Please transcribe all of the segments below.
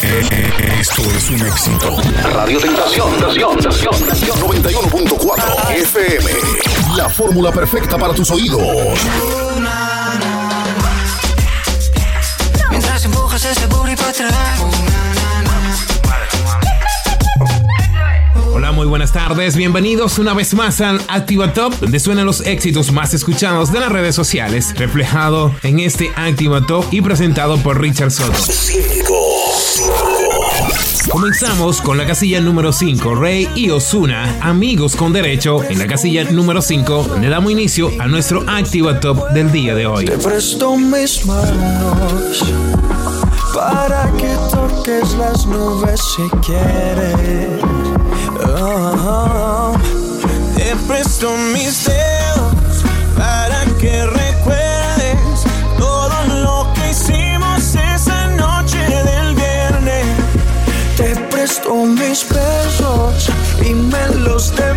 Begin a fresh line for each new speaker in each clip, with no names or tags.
Esto es un éxito. Radio Tentación, Tentación, Tentación, 91.4 FM. La fórmula perfecta para tus oídos.
Mientras empujas ese booty para atrás.
Hola, muy buenas tardes. Bienvenidos una vez más al Activa Top, donde suenan los éxitos más escuchados de las redes sociales, reflejado en este Activa Top y presentado por Richard Soto. Comenzamos con la casilla número 5, Rey y Osuna, amigos con derecho, en la casilla número 5, donde damos inicio a nuestro Activa Top del día de hoy.
Te presto mis manos para que toques las nubes si quieres. Oh, te presto mis dedos mis besos y me los devuelves.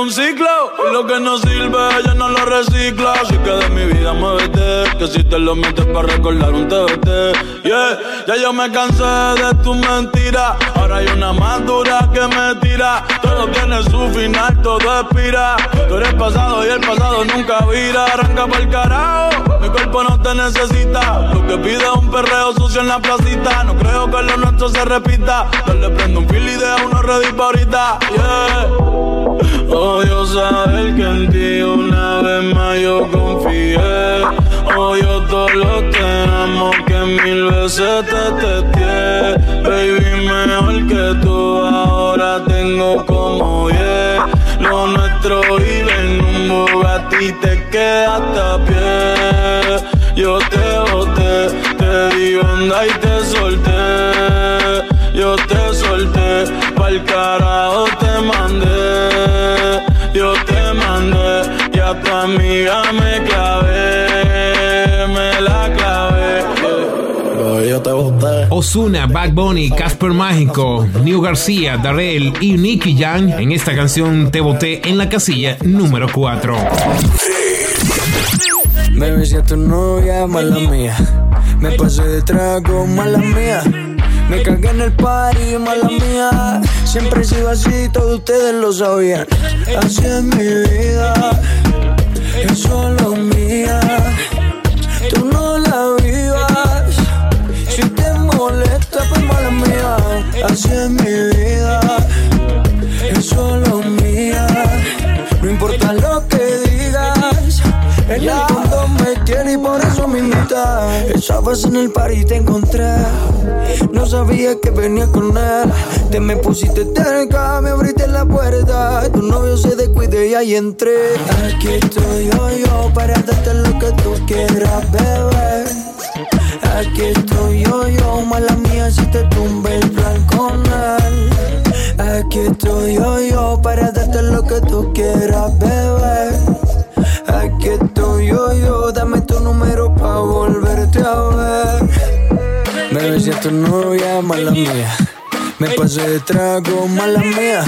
Un ciclo. Y lo que no sirve, ya no lo recicla. Así que de mi vida muévete. Que si te lo metes para recordar un TBT. Yeah, ya yo me cansé de tu mentira. Ahora hay una más dura que me tira. Todo tiene su final, todo expira. Tú eres pasado y el pasado nunca vira. Arranca para el carajo. Mi cuerpo no te necesita. Lo que pide es un perreo sucio en la placita. No creo que lo nuestro se repita. Yo le prendo un fil y deja uno ready pa' ahorita. Yeah. Odio saber que en ti una vez más yo confié. Odio todo lo que amo que mil veces te testé. Baby, mejor que tú ahora tengo como diez. Lo nuestro vive en un Bugatti te quedaste a pie. Yo te boté, te di onda y te solté. Yo te solté, pa'l carajo te mandé. Amiga me clavé, me la clavé. Yo te boté.
Osuna, Bad Bunny, Casper Mágico, New García, Darrell y Nicky Jam en esta canción Te Boté en la casilla número 4.
Me besé a tu novia, mala mía. Me pasé de trago, mala mía. Me cagué en el party, mala mía. Siempre he sido así, todos ustedes lo sabían. Así es mi vida, Estabas en el par y te encontré. No sabía que venía con él. Te me pusiste cerca, me abriste la puerta. Tu novio se descuide y ahí entré. Aquí estoy yo, yo, para darte lo que tú quieras, bebé. Aquí estoy yo, yo, mala mía, si te tumbe el plan con él. Aquí estoy yo, yo, para darte lo que tú quieras, bebé. Tu novia, mala mía. Me pasé de trago, mala mía.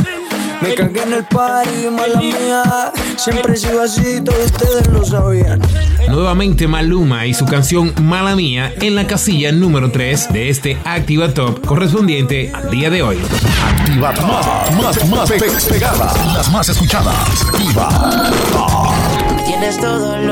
Me cagué en el party, mala mía. Siempre he sido así, todos ustedes lo sabían.
Nuevamente Maluma y su canción Mala Mía en la casilla número 3 de este Activa Top correspondiente al día de hoy.
Activa más, más, más pe- pegada. Las más escuchadas. Activa.
Tienes todo lo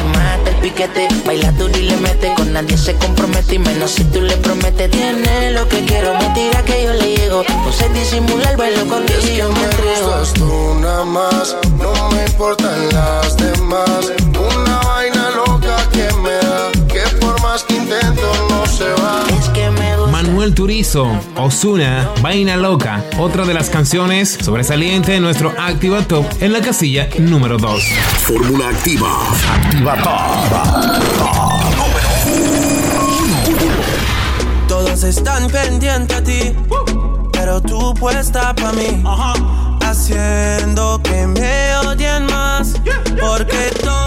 Piquete, baila duro y le mete. Con nadie se compromete y menos si tú le prometes. Tiene lo que quiero, me tira que yo le llego. No sé disimular, bailo y
que
yo me
tú nada más, no me importan las demás. Una vaina loca que me
Turizo, Osuna, Vaina Loca, otra de las canciones sobresaliente de nuestro Activa Top en la casilla número 2.
Fórmula activa. Activa Top.
Todos están pendientes a ti, pero tú puesta pa' mí. Haciendo que me odien más, porque todos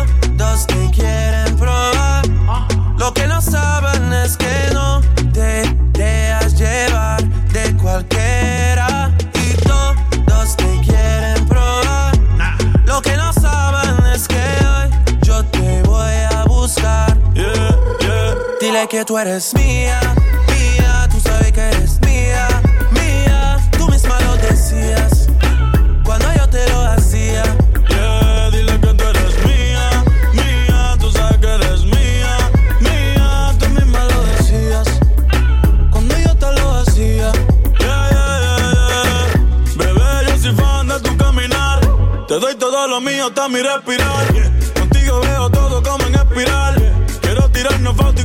Que tú eres mía, mía, tú sabes que eres mía, mía. Tú misma lo decías cuando yo te lo hacía.
Yeah, dile que tú eres mía, mía, tú sabes que eres mía, mía, tú misma lo decías cuando yo te lo hacía. Yeah, yeah, yeah. Bebé, yo soy fan de tu caminar, te doy todo lo mío hasta mi respirar. Contigo veo todo como en espiral, quiero tirarnos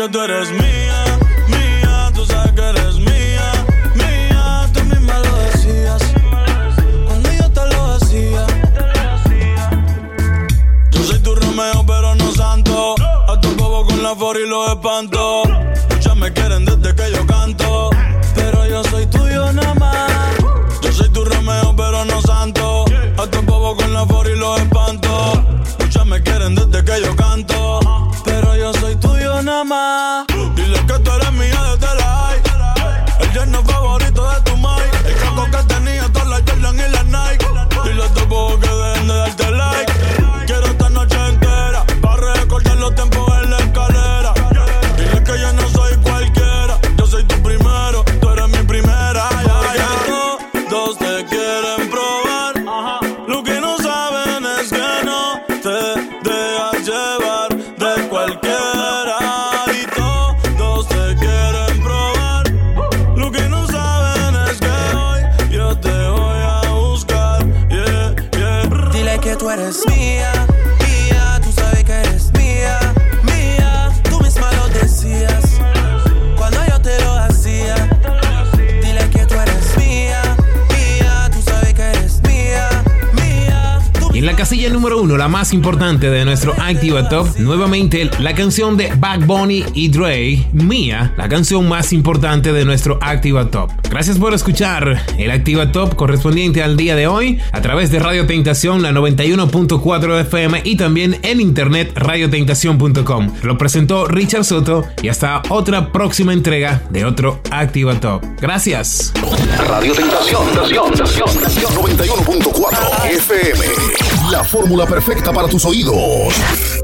que
tú eres
mía, mía. Tú sabes que eres mía, mía. Tú misma lo decías. Cuando yo te lo hacía. Yo soy tu Romeo, pero no santo. A tu bobo con la for y los espanto. Eres mía,
casilla número 1, la más importante de nuestro Activa Top, nuevamente la canción de Bad Bunny y Dre, Mía, la canción más importante de nuestro Activa Top. Gracias por escuchar el Activa Top correspondiente al día de hoy a través de Radio Tentación, la 91.4 FM y también en internet radiotentación.com. Lo presentó Richard Soto y hasta otra próxima entrega de otro Activa Top. Gracias.
Radio. Tentación. 91.4 FM. La fórmula perfecta para tus oídos.